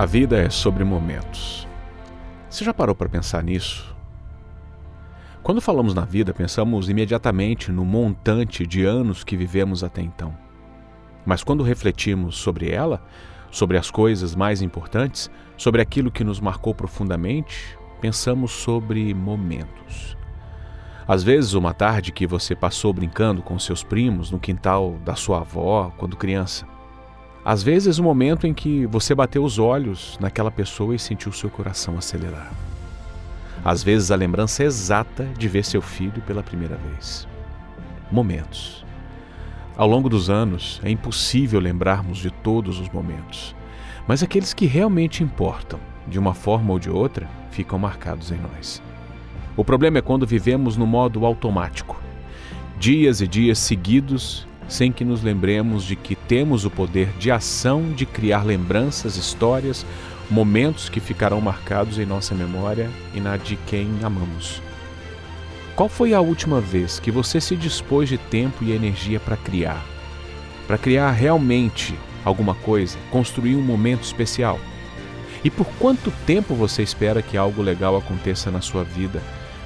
A vida é sobre momentos. Você já parou para pensar nisso? Quando falamos na vida, pensamos imediatamente no montante de anos que vivemos até então. Mas quando refletimos sobre ela, sobre as coisas mais importantes, sobre aquilo que nos marcou profundamente, pensamos sobre momentos. Às vezes, uma tarde que você passou brincando com seus primos no quintal da sua avó quando criança. Às vezes, o momento em que você bateu os olhos naquela pessoa e sentiu seu coração acelerar. Às vezes, a lembrança exata de ver seu filho pela primeira vez. Momentos. Ao longo dos anos, é impossível lembrarmos de todos os momentos, mas aqueles que realmente importam, de uma forma ou de outra, ficam marcados em nós. O problema é quando vivemos no modo automático, dias e dias seguidos sem que nos lembremos de que temos o poder de ação de criar lembranças, histórias, momentos que ficarão marcados em nossa memória e na de quem amamos. Qual foi a última vez que você se dispôs de tempo e energia para criar? Para criar realmente alguma coisa, construir um momento especial? E por quanto tempo você espera que algo legal aconteça na sua vida,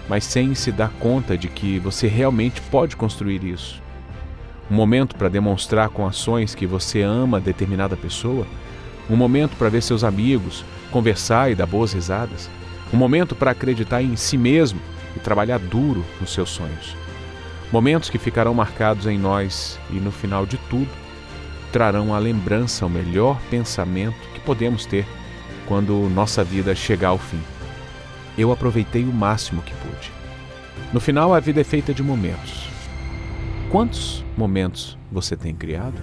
mas sem se dar conta de que você realmente pode construir isso? Um momento para demonstrar com ações que você ama determinada pessoa, um momento para ver seus amigos, conversar e dar boas risadas, um momento para acreditar em si mesmo e trabalhar duro nos seus sonhos. Momentos que ficarão marcados em nós e, no final de tudo, trarão à lembrança o melhor pensamento que podemos ter quando nossa vida chegar ao fim. Eu aproveitei o máximo que pude. No final, a vida é feita de momentos Quantos momentos você tem criado?